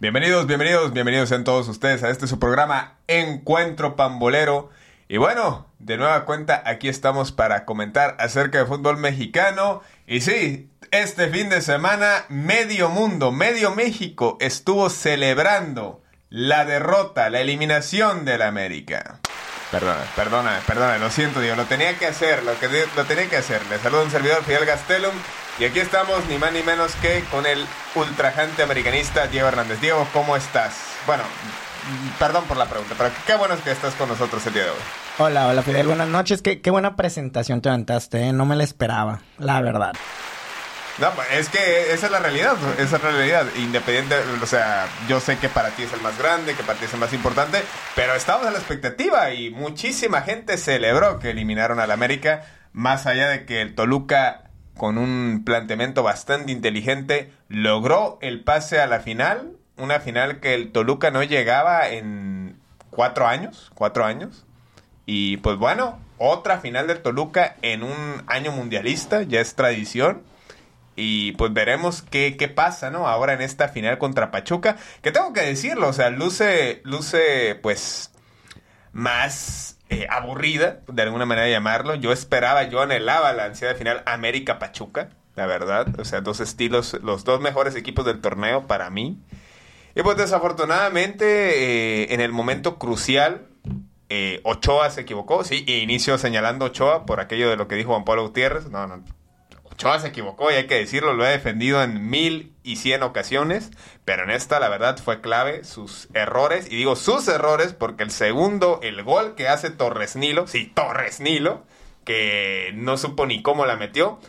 Bienvenidos, bienvenidos, bienvenidos en todos ustedes a este su programa Encuentro Pambolero. Y bueno, de nueva cuenta aquí estamos para comentar acerca de fútbol mexicano. Y sí, este fin de semana medio mundo, medio México estuvo celebrando la derrota, la eliminación del América. Perdona, perdona, perdona, lo siento, Dios, lo tenía que hacer, lo, que, lo tenía que hacer. Le saludo un servidor Fidel Gastelum y aquí estamos ni más ni menos que con el ultrajante americanista Diego Hernández. Diego, ¿cómo estás? Bueno, perdón por la pregunta, pero qué bueno es que estás con nosotros el día de hoy. Hola, hola Fidel, buenas noches. Qué, qué buena presentación te aventaste, ¿eh? no me la esperaba, la verdad. No, pues, es que esa es la realidad, esa es la realidad. Independiente, o sea, yo sé que para ti es el más grande, que para ti es el más importante, pero estamos en la expectativa y muchísima gente celebró que eliminaron al América, más allá de que el Toluca, con un planteamiento bastante inteligente, logró el pase a la final, una final que el Toluca no llegaba en cuatro años, cuatro años. Y pues bueno, otra final del Toluca en un año mundialista, ya es tradición. Y pues veremos qué, qué pasa, ¿no? Ahora en esta final contra Pachuca. Que tengo que decirlo, o sea, luce, luce pues más eh, aburrida, de alguna manera llamarlo. Yo esperaba, yo anhelaba la ansiedad final América-Pachuca, la verdad. O sea, dos estilos, los dos mejores equipos del torneo para mí. Y pues desafortunadamente, eh, en el momento crucial, eh, Ochoa se equivocó, sí, e inicio señalando Ochoa por aquello de lo que dijo Juan Pablo Gutiérrez. No, no, Ochoa se equivocó y hay que decirlo, lo he defendido en mil y cien ocasiones, pero en esta la verdad fue clave sus errores, y digo sus errores porque el segundo, el gol que hace Torres Nilo, sí, Torres Nilo, que no supo ni cómo la metió,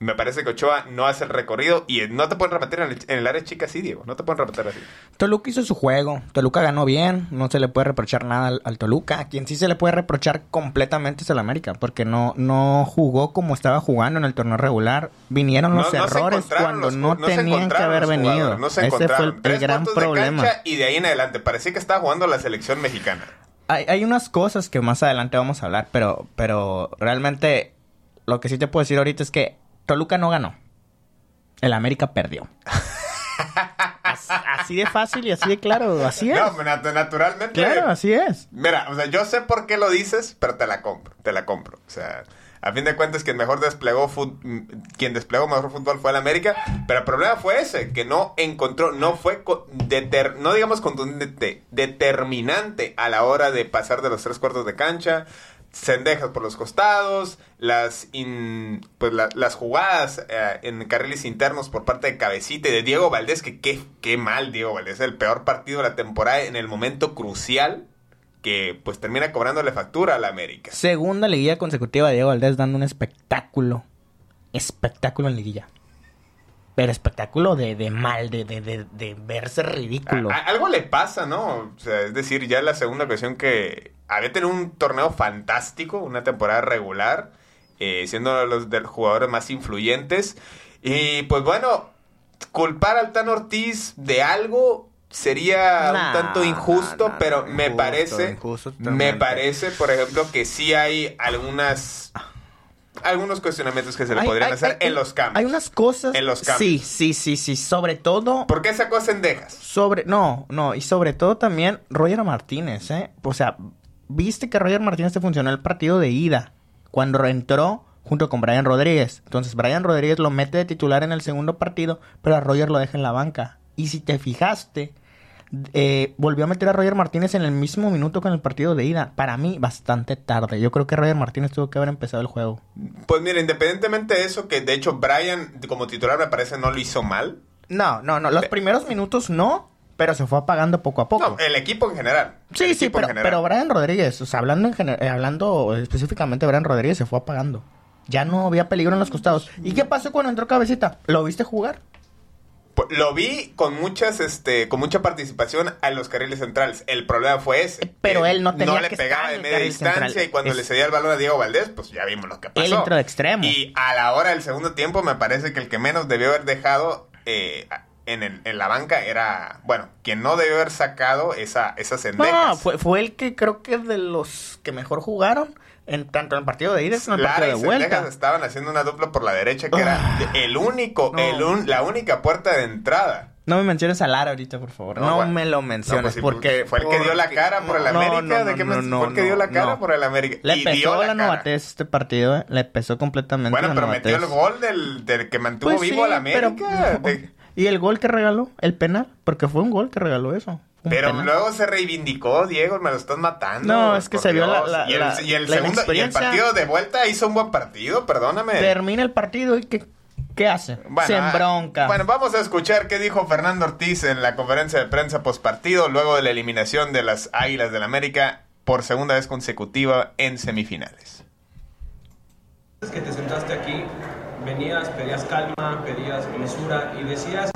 me parece que Ochoa no hace el recorrido y no te pueden repetir en el, en el área chica así, Diego. No te pueden repetir así. Toluca hizo su juego. Toluca ganó bien. No se le puede reprochar nada al, al, Toluca. A quien sí se le puede reprochar completamente es el América. Porque no, no jugó como estaba jugando en el torneo regular. Vinieron los no, errores cuando los, no, tenían que haber venido. Ese fue el, el gran problema. De y de ahí en adelante. Parecía que estaba jugando la selección mexicana. Hay, hay unas cosas que más adelante vamos a hablar. Pero, pero realmente lo que sí te puedo decir ahorita es que Toluca no ganó. El América perdió. así de fácil y así de claro, así es. No, nat naturalmente. Claro, así es. Mira, o sea, yo sé por qué lo dices, pero te la compro, te la compro. O sea, a fin de cuentas quien mejor desplegó quien desplegó mejor fútbol fue el América, pero el problema fue ese, que no encontró, no fue no digamos contundente, determinante a la hora de pasar de los tres cuartos de cancha, cendejas por los costados, las in, pues la, las jugadas eh, en carriles internos por parte de Cabecita y de Diego Valdés, que qué, qué mal Diego Valdés, el peor partido de la temporada en el momento crucial que pues termina cobrándole factura a la América. Segunda liguilla consecutiva de Diego Valdés dando un espectáculo, espectáculo en liguilla. Pero espectáculo de, de mal, de, de, de, de verse ridículo. A, a, algo le pasa, ¿no? O sea, es decir, ya la segunda ocasión que había tenido un torneo fantástico, una temporada regular, eh, siendo uno de los, de los jugadores más influyentes. Y pues bueno, culpar al Tan Ortiz de algo sería nah, un tanto injusto, nah, nah, pero me injusto, parece, injusto me parece, por ejemplo, que sí hay algunas algunos cuestionamientos que se le hay, podrían hay, hacer hay, en los cambios. Hay unas cosas. En los cambios. Sí, sí, sí, sí. Sobre todo. ¿Por qué sacó Cendejas? Sobre. No, no. Y sobre todo también Roger Martínez, ¿eh? O sea, viste que Roger Martínez te funcionó el partido de ida. Cuando entró junto con Brian Rodríguez. Entonces, Brian Rodríguez lo mete de titular en el segundo partido, pero a Roger lo deja en la banca. Y si te fijaste, eh, volvió a meter a Roger Martínez en el mismo minuto en el partido de ida. Para mí, bastante tarde. Yo creo que Roger Martínez tuvo que haber empezado el juego. Pues mira, independientemente de eso, que de hecho Brian como titular me parece no lo hizo mal. No, no, no. Los Pe primeros minutos no, pero se fue apagando poco a poco. No, el equipo en general. Sí, sí, pero, pero, Brian Rodríguez, o sea, hablando, en eh, hablando específicamente de Brian Rodríguez, se fue apagando. Ya no había peligro en los costados. ¿Y qué pasó cuando entró Cabecita? ¿Lo viste jugar? Lo vi con muchas, este, con mucha participación a los carriles centrales. El problema fue ese. Pero él no tenía No le que pegaba de media distancia central. y cuando es... le cedía el balón a Diego Valdés, pues ya vimos lo que pasó. Él entró de extremo. Y a la hora del segundo tiempo me parece que el que menos debió haber dejado eh, en, el, en, la banca era, bueno, quien no debió haber sacado esa, esas cendejas. No, fue, fue el que creo que de los que mejor jugaron. En, tanto en el partido de ida como en el partido de vuelta. estaban haciendo una dupla por la derecha que era el único, no. el un, la única puerta de entrada No me menciones a Lara ahorita, por favor. No, me lo menciones, pues sí, porque... Fue el que dio la cara por el América. no, ¿De qué no, me- no, fue el que dio la cara por el América? Le Y pesó la, cara. novatez este partido, ¿eh? Le pesó completamente Bueno, la pero metió el gol del, del que mantuvo Pues vivo sí, al pero- América. De- ¿Y el gol que regaló? ¿El penal? Porque fue un gol que regaló eso. Pero penal. luego se reivindicó, Diego, me lo estás matando. No, es que se vio la- la- y el, la- y el la segundo, y el partido de vuelta hizo un buen partido, perdóname. Termina el partido y ¿qué, qué hace? Bueno, Se ah, embronca. Bueno, vamos a escuchar qué dijo Fernando Ortiz en la conferencia de prensa postpartido luego de la eliminación de las Águilas del América por segunda vez consecutiva en semifinales. Es que te sentaste aquí, venías, pedías calma, pedías mesura y decías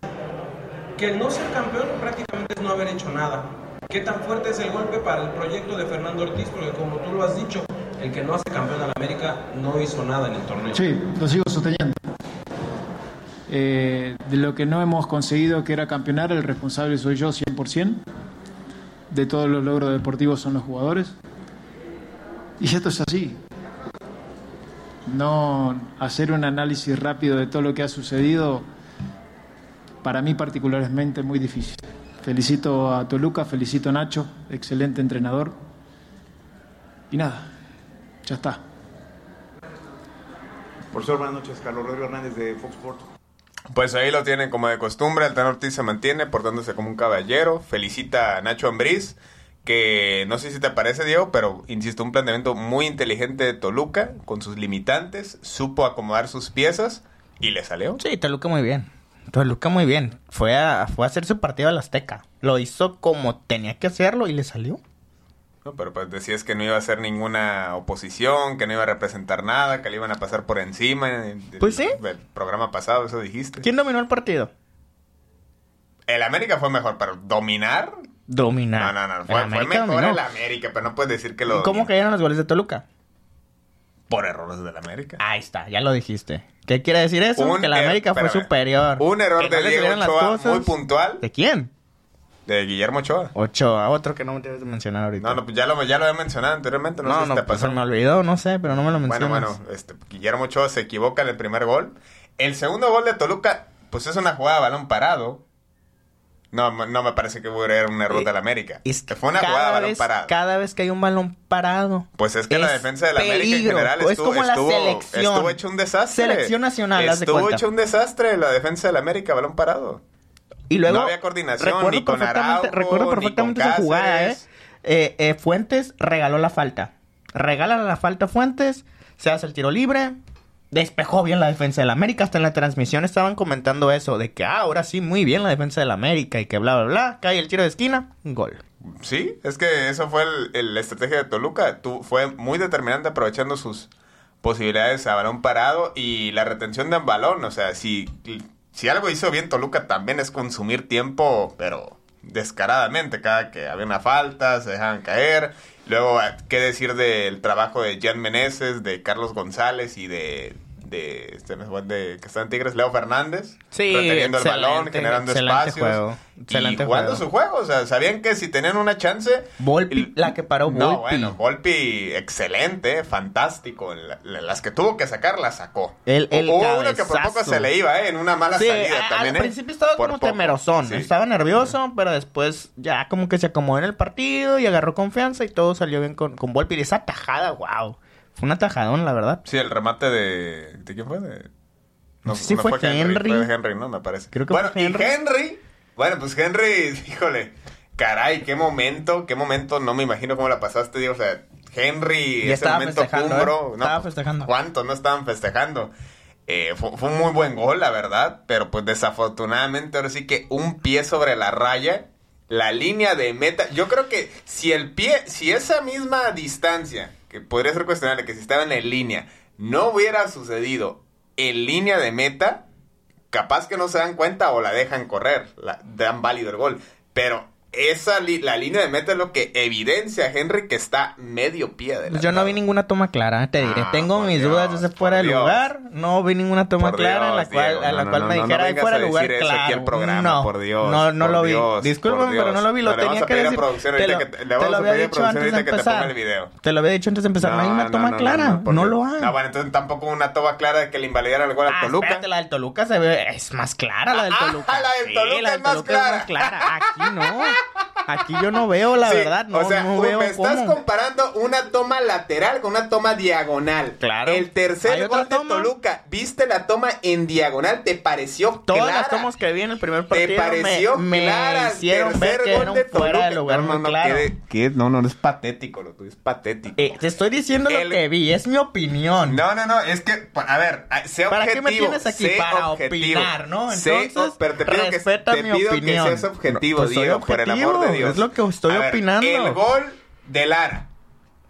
que el no ser campeón prácticamente es no haber hecho nada. ¿Qué tan fuerte es el golpe para el proyecto de Fernando Ortiz? Porque como tú lo has dicho, el que no hace campeón a la América no hizo nada en el torneo. Sí, lo sigo sosteniendo. Eh, de lo que no hemos conseguido, que era campeonar, el responsable soy yo 100%. De todos los logros deportivos son los jugadores. Y esto es así. No hacer un análisis rápido de todo lo que ha sucedido, para mí particularmente es muy difícil. Felicito a Toluca, felicito a Nacho, excelente entrenador. Y nada, ya está. Profesor, buenas noches. Carlos Rodrigo Hernández de Fox Sports. Pues ahí lo tienen como de costumbre, el Tan Ortiz se mantiene portándose como un caballero, felicita a Nacho Ambriz, que no sé si te parece Diego, pero insisto, un planteamiento muy inteligente de Toluca, con sus limitantes, supo acomodar sus piezas y le salió. Sí, Toluca muy bien. Toluca muy bien. Fue a, fue a hacer su partido al Azteca. Lo hizo como tenía que hacerlo y le salió. No, pero pues decías que no iba a hacer ninguna oposición, que no iba a representar nada, que le iban a pasar por encima. Pues sí. Del programa pasado, eso dijiste. ¿Quién dominó el partido? El América fue mejor, pero dominar. Dominar. No, no, no. El Fue, fue América mejor el América, pero no puedes decir que lo. ¿Y ¿Cómo cayeron los goles de Toluca? Por errores del América. Ahí está, ya lo dijiste. ¿Qué quiere decir eso? Un que la er- América fue superior. Un error Que no de le Diego Ochoa muy puntual. ¿De quién? De Guillermo Ochoa. Ochoa, otro que no me debes de mencionar ahorita. No, no, pues ya lo, ya lo había mencionado anteriormente. No, no, sé si no, te pues se me olvidó, no sé, pero no me lo Bueno, mencionas. bueno, este, Guillermo Ochoa se equivoca en el primer gol. El segundo gol de Toluca, pues es una jugada de balón parado. No, no me parece que hubiera un error Eh, del América. Es que fue una jugada de balón vez- parado. Cada vez que hay un balón parado. Pues es que la defensa de la América en general Es estuvo, como la estuvo, selección. estuvo hecho un desastre. Selección nacional, de Estuvo hecho un desastre la defensa de la América, balón parado. Y luego. No había coordinación, recuerdo ni con perfectamente- Recuerdo ni perfectamente con esa jugada, ¿eh? Eh, eh, Fuentes regaló la falta. Regala la falta a Fuentes. Se hace el tiro libre. Despejó bien la defensa del América. Hasta en la transmisión estaban comentando eso. De que ah, ahora sí, muy bien la defensa del América. Y que bla, bla, bla. Cae el tiro de esquina. Gol. Sí, es que eso fue la estrategia de Toluca. Fue muy determinante aprovechando sus posibilidades a balón parado y la retención de balón. O sea, si, si algo hizo bien Toluca también es consumir tiempo, pero descaradamente. Cada que había una falta, se dejaban caer. Luego, ¿qué decir del trabajo de Jan Meneses, de Carlos González y de... De, este, de que está en Tigres, Leo Fernández, Sí, reteniendo el balón, generando excelente espacios juego, excelente y jugando juego. su juego. O sea, sabían que si tenían una chance. Volpi, el- la que paró No, Volpi. bueno, Volpi, excelente, fantástico. La- la- las que tuvo que sacar, las sacó. El- el Hubo uno que por cabezazo. poco se le iba, ¿eh? En una mala Sí, salida a- también, al ¿eh? principio estaba como poco, temerosón. sí. Estaba nervioso, pero después ya como que se acomodó en el partido y agarró confianza y todo salió bien con, con Volpi. Y esa tajada, wow. Fue una tajadón, la verdad. Sí, el remate de... ¿De quién fue? De... No sé si fue Henry. Fue de Henry, ¿no? Me parece. Creo que bueno, fue y Henry. Henry... Bueno, pues Henry, híjole... Caray, qué momento, qué momento, no me imagino cómo la pasaste, digo, o sea, Henry, Ya ese momento festejando, cumbro, ¿eh? no, Estaba pues, festejando. ¿Cuántos no estaban festejando? Eh, fue, fue un muy buen gol, la verdad, pero pues desafortunadamente ahora sí que un pie sobre la raya, la línea de meta, yo creo que si el pie, si esa misma distancia, que podría ser cuestionable, que si estaban en línea, no hubiera sucedido en línea de meta, capaz que no se dan cuenta o la dejan correr, la, dan válido el gol. Pero esa li- la línea de meta es lo que evidencia a Henry que está medio pie de yo no vi ninguna toma clara, te diré. Ah, Tengo mis Dios, dudas desde fuera de Dios. lugar. No vi ninguna toma Por clara en la Dios, cual, Diego, a la no, cual no, me no, dijera fuera a de lugar claro. aquí programa, no, por Dios, no, lo vi. Dios, Discúlpame, pero no Dios. lo vi. Lo vamos tenía a que a decir. Te lo, que te- vamos a había a dicho antes de empezar. el video. Te lo había dicho antes de empezar. No, hay una toma clara. no lo hay. No, bueno, entonces tampoco una toma clara de que le invalidaran el gol al Ah, Toluca. la del Toluca se ve, es más clara la del Ah, Toluca. la del Toluca la es más clara. Aquí no. Aquí yo no veo, la Sí, verdad. No, o sea, no veo me estás cómo. comparando una toma lateral con una toma diagonal. Claro. El ¿Hay tercer gol de toma? Toluca, ¿viste la toma en diagonal? ¿Te pareció Todas clara? las tomas que vi en el primer ¿Te partido pareció me, me clara el hicieron ver tercer que gol de fuera Toluca? de lugar no, no, no, claro. no, no, es patético lo tuyo, es patético. Eh, te estoy diciendo El- lo que vi, es mi opinión. No, no, no, es que, a ver, sé ¿Para objetivo. qué me tienes aquí? sé Para objetivo, opinar, ¿no? sé- Entonces, pero te pido, que, respeta te mi pido opinión. que seas objetivo, pues Diego, por el amor de Dios. es lo que estoy A ver, opinando. El gol de Lara,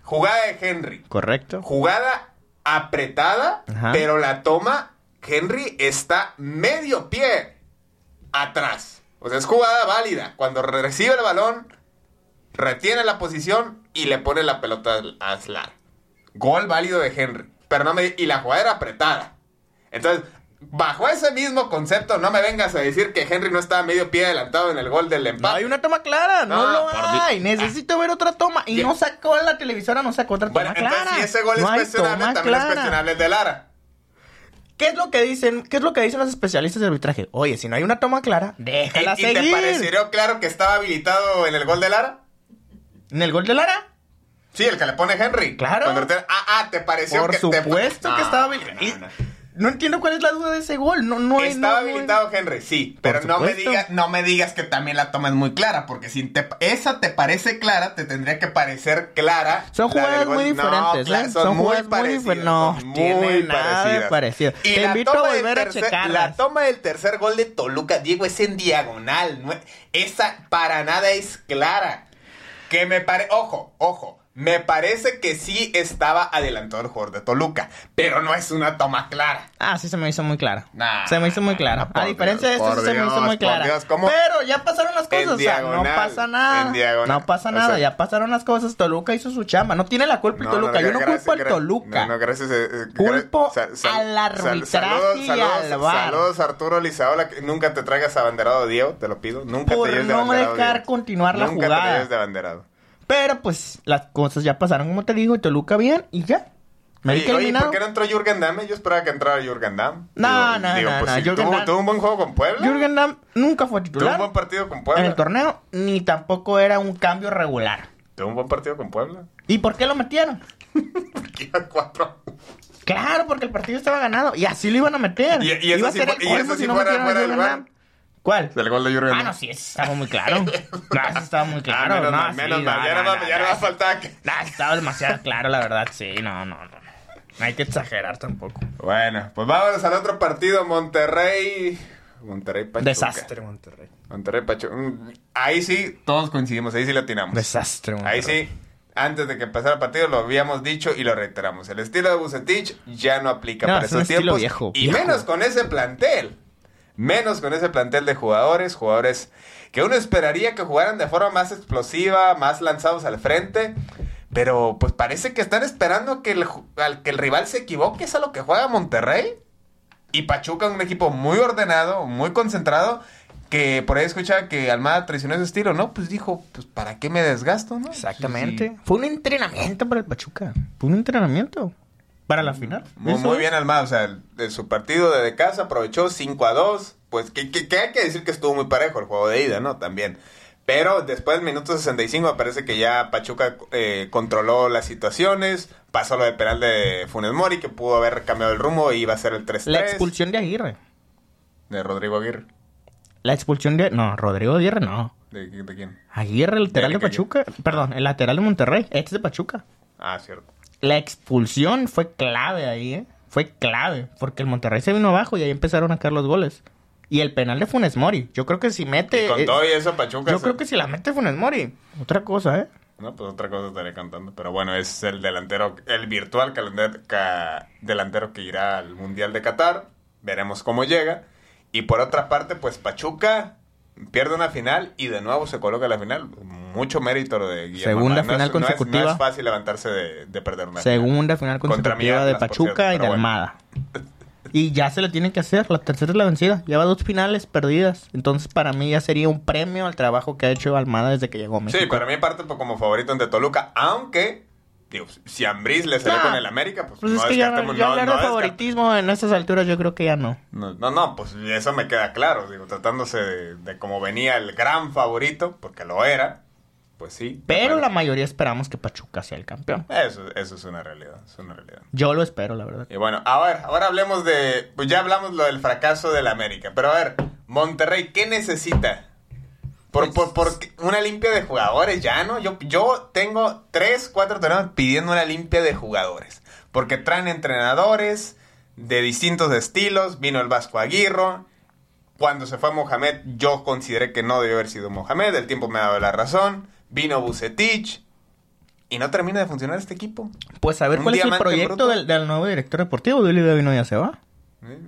jugada de Henry, Correcto. jugada apretada, Ajá. pero la toma, Henry está medio pie atrás. O sea, es jugada válida. Cuando recibe el balón, retiene la posición y le pone la pelota a Slar. Gol válido de Henry. Pero no me... Y la jugada era apretada. Entonces, bajo ese mismo concepto, no me vengas a decir que Henry no estaba medio pie adelantado en el gol del No empate. hay una toma clara, no, No, lo hay. Necesito ver otra toma. Y no sacó la televisora, no sacó otra toma Bueno, clara. entonces, si ese gol No es cuestionable, toma también es clara. cuestionable el de Lara. ¿Qué es lo que dicen? ¿Qué es lo que dicen los especialistas de arbitraje? Oye, si no hay una toma clara, ¿Y, déjala y te seguir. pareció claro que estaba habilitado en el gol de Lara? ¿En el gol de Lara? Sí, el que le pone Henry. Claro. Ah, ah, te pareció Por que te- supuesto que No, estaba no, habilitado. no, no. No entiendo cuál es la duda de ese gol. No, Estaba no- no- habilitado Henry, sí, pero no me digas, no me digas que también la toma es muy clara, porque si te- esa te parece clara, te tendría que parecer clara. Son del jugadas muy diferentes, claro, ¿eh? son, muy jugadas muy parecidas. diferentes. No, son tiene muy nada parecidas. Y Te la invito a toma del volver a tercer- checarlas. La toma del tercer gol de Toluca, Diego, es en diagonal. esa para nada es clara. Que me parece, ojo, ojo, me parece que sí estaba adelantado el jugador de Toluca, pero no es una toma clara. Ah, sí se me hizo muy clara. Nah, se me hizo muy clara. nah, por a diferencia Dios, de esto, por sí se me hizo muy por clara. Pero ya pasaron las cosas. O sea, no pasa nada. No pasa O nada. sea- ya pasaron las cosas. Toluca hizo su chamba. No tiene la culpa el No, Toluca. Yo no gracias, culpo al Toluca. No, no, gracias. eh, Culpo al arbitraje y al VAR. Saludos Arturo Lizaola, que nunca te traigas abanderado Diego, te lo pido. Nunca Por te lleves de no abanderado. dejar Diego. continuar la Nunca jugada. te lleves de abanderado. Pero pues las cosas ya pasaron como te digo. Y Toluca bien. Y ya. Me Oye, oye. ¿por qué no entró Jürgen Damm? Yo esperaba que entrara Jürgen Damm. No, Digo- no, digo, no, pues no, Jürgen tuvo, Damm- tuvo un buen juego con Puebla. Jürgen Damm nunca fue Tuvo un titular buen partido con en Puebla. el torneo. Ni tampoco era un cambio regular. Tuvo un buen partido con Puebla. ¿Y por qué lo metieron? Aquí a cuatro. Claro, porque el partido estaba ganado. Y así lo iban a meter. Y- y eso Iba a sí ser el y eso si no fuera- fuera del. ¿Cuál? El gol de Jürgen Ah, no, sí, estaba muy claro. No, estaba muy claro. Ah, menos no, mal, sí, menos no, mal. Ya no, no, no, ya no va a faltar que... estaba demasiado claro, la verdad. Sí, no, no, no. No hay que exagerar tampoco. Bueno, pues vámonos al otro partido, Monterrey. Monterrey Pachuca. Desastre, Monterrey. Monterrey Pachuca. Mm, Ahí sí, todos coincidimos, ahí sí lo tiramos. Desastre, Monterrey. Ahí sí, antes de que empezara el partido lo habíamos dicho y lo reiteramos. El estilo de Bucetich ya no aplica No, para es un estilo tiempos. viejo, y viejo. menos con ese plantel. Menos con ese plantel de jugadores, jugadores que uno esperaría que jugaran de forma más explosiva, más lanzados al frente. Pero pues parece que están esperando que el, al que el rival se equivoque, es a lo que juega Monterrey. Y Pachuca, un equipo muy ordenado, muy concentrado, que por ahí escuchaba que Almada traicionó ese estilo, ¿no? Pues dijo, pues ¿para qué me desgasto, no? Exactamente. Sí. Fue un entrenamiento para el Pachuca. Fue un entrenamiento. Para la final. Muy, muy bien Almada, o sea, de su partido de casa aprovechó 5 a 2, pues que, que- que hay que decir que estuvo muy parejo el juego de ida, ¿no? También. Pero después del minuto 65 me parece que ya Pachuca eh, controló las situaciones, pasó lo de penal de Funes Mori, que pudo haber cambiado el rumbo y iba a ser el 3-3 La expulsión de Aguirre. de Rodrigo Aguirre. La expulsión de... No, Rodrigo Aguirre no. ¿De, de quién? Aguirre, el lateral ¿De de? Pachuca. Perdón, el lateral de Monterrey. Este es de Pachuca. Ah, cierto. La expulsión fue clave ahí, ¿eh? Fue clave. Porque el Monterrey se vino abajo y ahí empezaron a caer los goles. Y el penal de Funes Mori. Yo creo que si mete... Y con eh, todo y eso Pachuca... yo se- creo que si la mete Funes Mori. Otra cosa, ¿eh? No, pues otra cosa estaré cantando. Pero bueno, es el delantero, el virtual ca- delantero que irá al Mundial de Qatar. Veremos cómo llega. Y por otra parte, pues Pachuca, pierde una final y de nuevo se coloca en la final. Mucho mérito de Guillermo Segunda final no es, no es- consecutiva. No es, fácil levantarse de, de perder una Segunda final consecutiva de Pachuca cierto, y de bueno. Almada. Y ya se le tiene que hacer, la tercera es la vencida. Lleva dos finales perdidas. Entonces, para mí ya sería un premio al trabajo que ha hecho Almada desde que llegó a México. Sí, para mí parte pues, como favorito ante Toluca, aunque, digo, si Ambriz le salió Ah, con el América, pues, Pues no es que ya, descartemos- ya no- hablar no de favoritismo en estas alturas yo creo que ya no. No, no, no, pues eso me queda claro, digo, tratándose de, de cómo venía el gran favorito, porque lo era, pues sí. Pero la mayoría esperamos que Pachuca sea el campeón. Eso, eso es una realidad, es una realidad. Yo lo espero, la verdad. Y bueno, a ver, ahora hablemos de, pues ya hablamos lo del fracaso del América, pero a ver, Monterrey, ¿qué necesita? Por, por, por una limpia de jugadores, ya, ¿no? Yo, yo tengo tres, cuatro torneos pidiendo una limpia de jugadores. Porque traen entrenadores de distintos estilos. Vino el Vasco Aguirre. Cuando se fue Mohamed, yo consideré que no debió haber sido Mohamed. El tiempo me ha dado la razón. Vino Bucetich. Y no termina de funcionar este equipo. Pues a ver Un cuál es el proyecto del, del nuevo director deportivo. Dully Davino ya se va.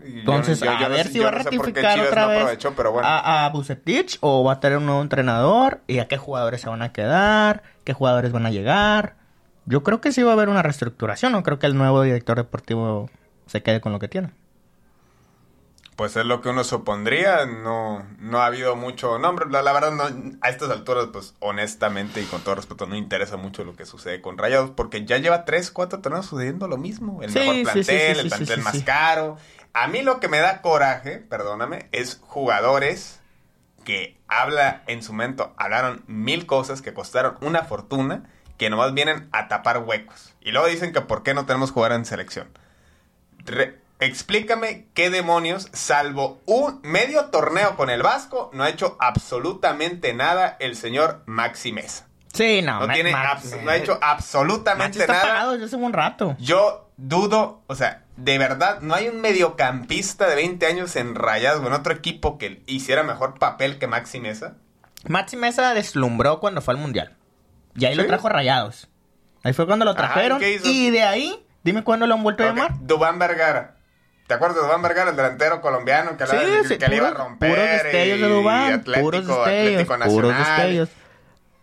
Entonces, yo- yo a ver si va a no sé ratificar otra vez aprovechó, pero bueno. a, a Bucetich o va a tener un nuevo entrenador y a qué jugadores se van a quedar, qué jugadores van a llegar. Yo creo que sí va a haber una reestructuración. No creo que el nuevo director deportivo se quede con lo que tiene. Pues es lo que uno supondría, no, no ha habido mucho nombre, la, la verdad no, a estas alturas pues honestamente y con todo respeto no interesa mucho lo que sucede con Rayados porque ya lleva 3, 4 torneos sucediendo lo mismo, el Sí, mejor plantel, sí, sí, el plantel más caro. A mí lo que me da coraje, perdóname, es jugadores que habla en su momento, hablaron mil cosas que costaron una fortuna, que nomás vienen a tapar huecos. Y luego dicen que por qué no tenemos jugar en selección. Re- explícame qué demonios, salvo un medio torneo con el Vasco, no ha hecho absolutamente nada el señor Maxi Mesa. Sí, no. No, tiene no ha hecho absolutamente está nada. desde hace un rato. Yo dudo, o sea, de verdad, no hay un mediocampista de 20 años en Rayados o en otro equipo que hiciera mejor papel que Maxi Mesa. Maxi Mesa deslumbró cuando fue al Mundial. Y ahí lo trajo a Rayados. Ahí fue cuando lo Ajá, trajeron. ¿y de ahí, dime cuándo lo han vuelto a Ok, llamar. Dubán Vergara. ¿Te acuerdas de Dubán Vergara, el delantero colombiano que, Sí, sí, que le iba a puros- romper? puros destellos de Dubán, Atlético, puros destellos, Atlético puros Nacional. destellos.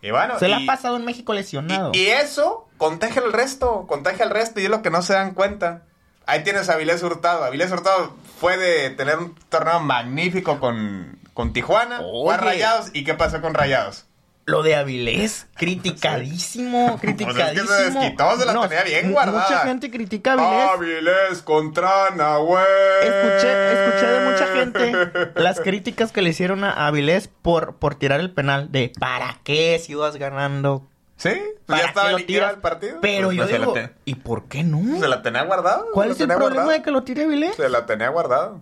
Y bueno, Se la y- ha pasado en México lesionado. Y, y eso contagia al resto, contagia al resto y es lo que no se dan cuenta. Ahí tienes a Avilés Hurtado. Avilés Hurtado fue de tener un torneo magnífico con, con Tijuana, fue a Oye. Rayados. ¿Y qué pasó con Rayados? Lo de Avilés, criticadísimo, criticadísimo. Pues es que se desquitó, se la tenía bien guardada. Mucha gente critica a Avilés. Avilés contra Nahuel. Escuché, escuché de mucha gente las críticas que le hicieron a Avilés por, por tirar el penal de ¿para qué si ibas ganando? Sí, pues ¿Para ya estaba liquidado el partido. Pero Pues yo digo, ¿y por qué no? Se la tenía guardada. ¿Cuál es el problema guardada. de que lo tire Avilés? Se la tenía guardado.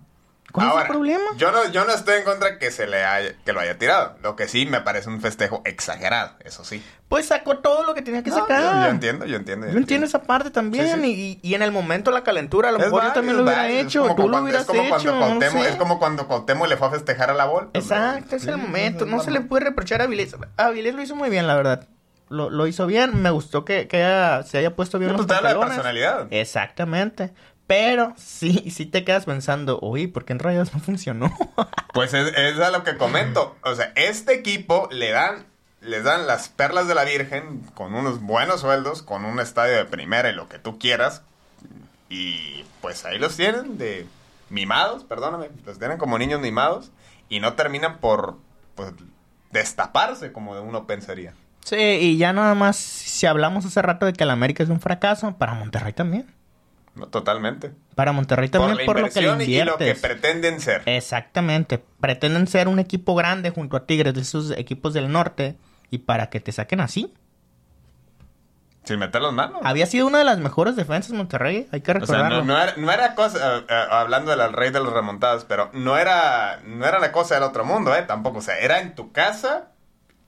¿Cuál es Ahora, el problema? Yo no, yo no estoy en contra que se le haya, que lo haya tirado. Lo que sí me parece un festejo exagerado, eso sí. Pues sacó todo lo que tenía que No, sacar. yo, yo entiendo, yo entiendo. Yo entiendo esa parte también. Sí, Y, y en el momento la calentura, a lo Es mejor yo válido, también lo es hubiera. Es hecho. Tú lo hubieras es como hecho. cuando. Es como cuando Cuauhtémoc le fue a festejar a la bola. Exacto, es el momento. No se le puede reprochar a Avilés. Avilés lo hizo muy bien, la verdad. Lo, lo hizo bien. Me gustó que, que haya- se haya puesto bien los pues de pantalones. personalidad. Exactamente. Pero sí, sí te quedas pensando, uy, ¿por qué en Rayos no funcionó? Pues es, es a lo que comento. O sea, este equipo le dan, les dan las perlas de la Virgen con unos buenos sueldos, con un estadio de primera y lo que tú quieras. Y pues ahí los tienen de mimados, perdóname. Los tienen como niños mimados y no terminan por pues, destaparse como uno pensaría. sí, y ya nada más, si hablamos hace rato de que el América es un fracaso, para Monterrey también. No, totalmente. Para Monterrey Por también la por, lo que le inversión y lo que inviertes. pretenden ser. Exactamente. Pretenden ser un equipo grande junto a Tigres de esos equipos del norte y para que te saquen así. Sin meter las manos. Había sido una de las mejores defensas Monterrey, hay que O sea, recordarlo. no, no era, no era cosa, eh, eh, hablando del rey de los remontados, pero no era, no era la cosa del otro mundo, ¿eh? Tampoco, o sea, era en tu casa,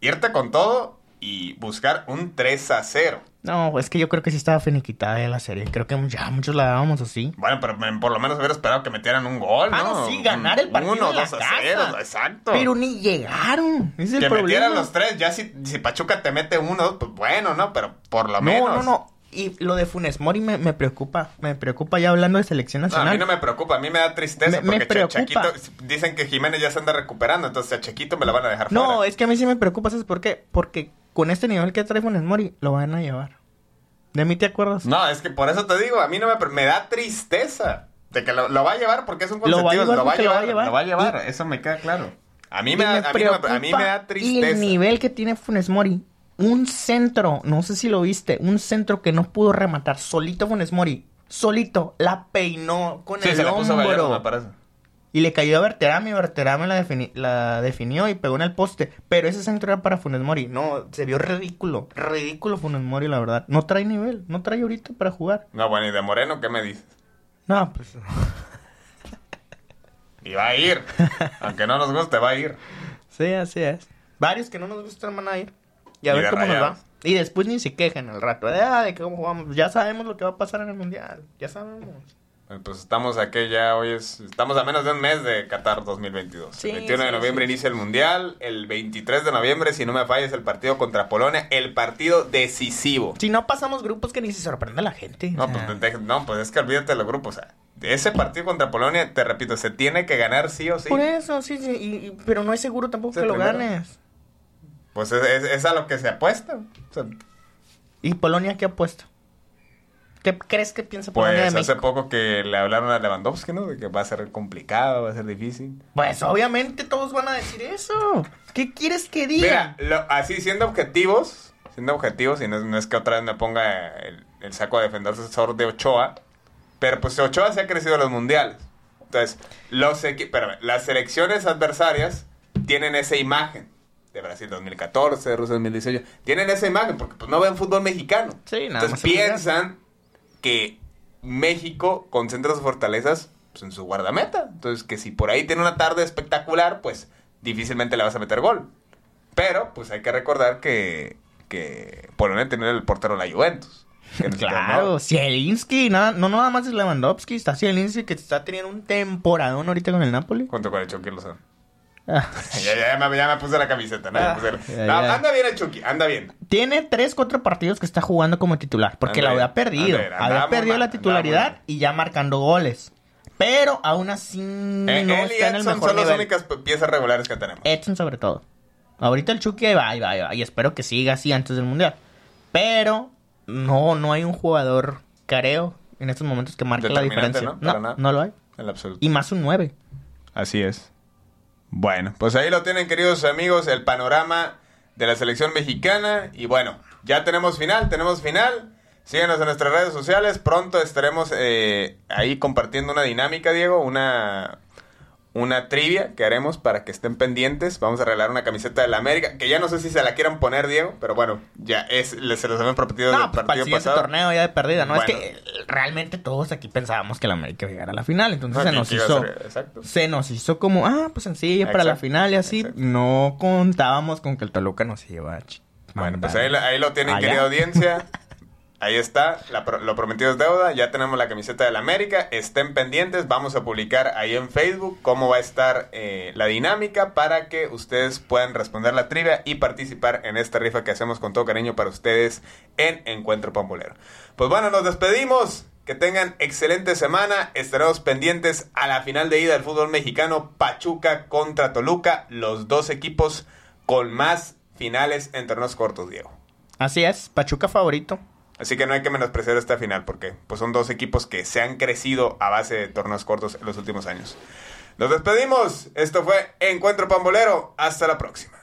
irte con todo y buscar un 3 a 0. No, es que yo creo que sí estaba finiquitada ya la serie. Creo que ya muchos la dábamos así. Bueno, pero por lo menos hubiera esperado que metieran un gol, ¿no? Ah, no, sí, ganar el partido Uno, en la dos a. 0, exacto. Pero ni llegaron. Es el que problema. metieran los tres, ya si, si Pachuca te mete uno, pues bueno, ¿no? Pero por lo No, menos. no, no. Y lo de Funes Mori me, me preocupa. Me preocupa ya hablando de selección No, nacional. a mí no me preocupa, a mí me da tristeza Me- me porque preocupa. Chaquito, dicen que Jiménez ya se anda recuperando, entonces a Chaquito me la van a dejar No, fuera. es que a mí sí me preocupa, ¿sabes por qué? Porque con este nivel que trae Funes Mori, lo van a llevar. ¿De mí te acuerdas? No, es que por eso te digo, a mí no me, me da tristeza de que lo, lo va a llevar porque es un Lo va a consentido, llevar lo va a porque lo va a llevar, lo va a llevar, eso me queda claro. A mí Y me, da, a mí no me- a mí me da Y tristeza. el nivel que tiene Funes Mori. Un centro, no sé si lo viste, un centro que no pudo rematar. Solito Funes Mori. Solito. La peinó con Sí, el se puso hombro. parece. Y le cayó a Berterame y Berterame la, defini- la definió y pegó en el poste. Pero ese centro era para Funes Mori. No, se vio ridículo. Ridículo Funes Mori, la verdad. No trae nivel. No trae ahorita para jugar. No, bueno, ¿y de Moreno qué me dices? No, pues... Y va a ir. Aunque no nos guste, va a ir. Sí, así es. Varios que no nos gustan van a ir. Y a Y ver cómo nos va. Y después ni se quejan al rato. De, ah, de cómo jugamos. Ya sabemos lo que va a pasar en el mundial. Ya sabemos. Pues estamos aquí ya, hoy es, estamos a menos de un mes de Qatar 2022. Sí, el 21 de noviembre sí. inicia el Mundial, el 23 de noviembre, si no me falla, es el partido contra Polonia, el partido decisivo. Si no pasamos grupos que ni se sorprende la gente. No, o sea. pues, te- no, pues es que olvídate de los grupos. O sea, ese partido contra Polonia, te repito, se tiene que ganar sí o sí. Por eso, sí, sí. y- y- pero no es seguro tampoco que lo primero. ganes. Pues es, es- es a lo que se apuesta. O sea, ¿Y Polonia qué ha puesto? ¿Qué crees que piensa Polonia pues de hace México? poco que le hablaron a Lewandowski, ¿no? De que va a ser complicado, va a ser difícil. Pues obviamente todos van a decir eso. ¿Qué quieres que diga? Mira, lo- así siendo objetivos, siendo objetivos, y no, es- no es que otra vez me ponga el, el saco a defender asesor de Ochoa, pero pues Ochoa se ha crecido en los mundiales. Entonces, los espérame, las selecciones adversarias tienen esa imagen. De Brasil 2014, de Rusia 2018. Tienen esa imagen porque pues no ven fútbol mexicano. Sí, nada Entonces piensan que México concentra sus fortalezas pues, en su guardameta. Entonces, que si por ahí tiene una tarde espectacular, pues difícilmente le vas a meter gol. Pero, pues hay que recordar que, que Polonia tiene el portero de la Juventus. Claro. Zielinski, nada, no nada más es Lewandowski, está Zielinski que está teniendo un temporadón ahorita con el Napoli. Junto con el Chucky Lozano. Ya, ya, ya me, ya me puse la camiseta, ¿no? Ah, puse la- ya, No, ya. anda bien el Chucky, anda bien. Tiene tres, cuatro partidos que está jugando como titular, porque Anda la había perdido. anda había perdido mal, la titularidad y ya marcando goles. Pero aún así Eh, no él y está en el Edson mejor son las nivel. únicas piezas regulares que tenemos. Edson sobre todo. Ahorita el Chucky ahí va, ahí va, ahí va. Y espero que siga así antes del Mundial. Pero no, no hay un jugador careo en estos momentos que marque la diferencia. ¿no? No lo hay. En lo absoluto. Y más un 9. Así es. Bueno, pues ahí lo tienen, queridos amigos, el panorama de la selección mexicana. Y bueno, ya tenemos final, tenemos final. Síguenos en nuestras redes sociales. Pronto estaremos eh, ahí compartiendo una dinámica, Diego, una, una trivia que haremos para que estén pendientes. Vamos a regalar una camiseta de la América, que ya no sé si se la quieran poner, Diego, pero bueno, ya es, les- se los habían prometido No, el pues para el partido pasado. torneo ya de perdida, ¿no? Bueno. Es que realmente todos aquí pensábamos que la América iba a la final. Entonces No, se nos hizo. ser-. Se nos hizo como, ah, pues sencillo para la final y así. exacto. No contábamos con que el Toluca nos iba a ch- Bueno, pues mandar ahí, ahí lo tienen, allá. querida audiencia. Ahí está, lo prometido es deuda. Ya tenemos la camiseta de la América. Estén pendientes, vamos a publicar ahí en Facebook cómo va a estar eh, la dinámica para que ustedes puedan responder la trivia y participar en esta rifa que hacemos con todo cariño para ustedes en Encuentro Pambolero. Pues bueno, nos despedimos. Que tengan excelente semana. Estaremos pendientes a la final de ida del fútbol mexicano. Pachuca contra Toluca. Los dos equipos con más finales en torneos cortos, Diego. Así es, Pachuca favorito. Así que no hay que menospreciar esta final porque pues son dos equipos que se han crecido a base de torneos cortos en los últimos años. Nos despedimos. Esto fue Encuentro Pambolero. Hasta la próxima.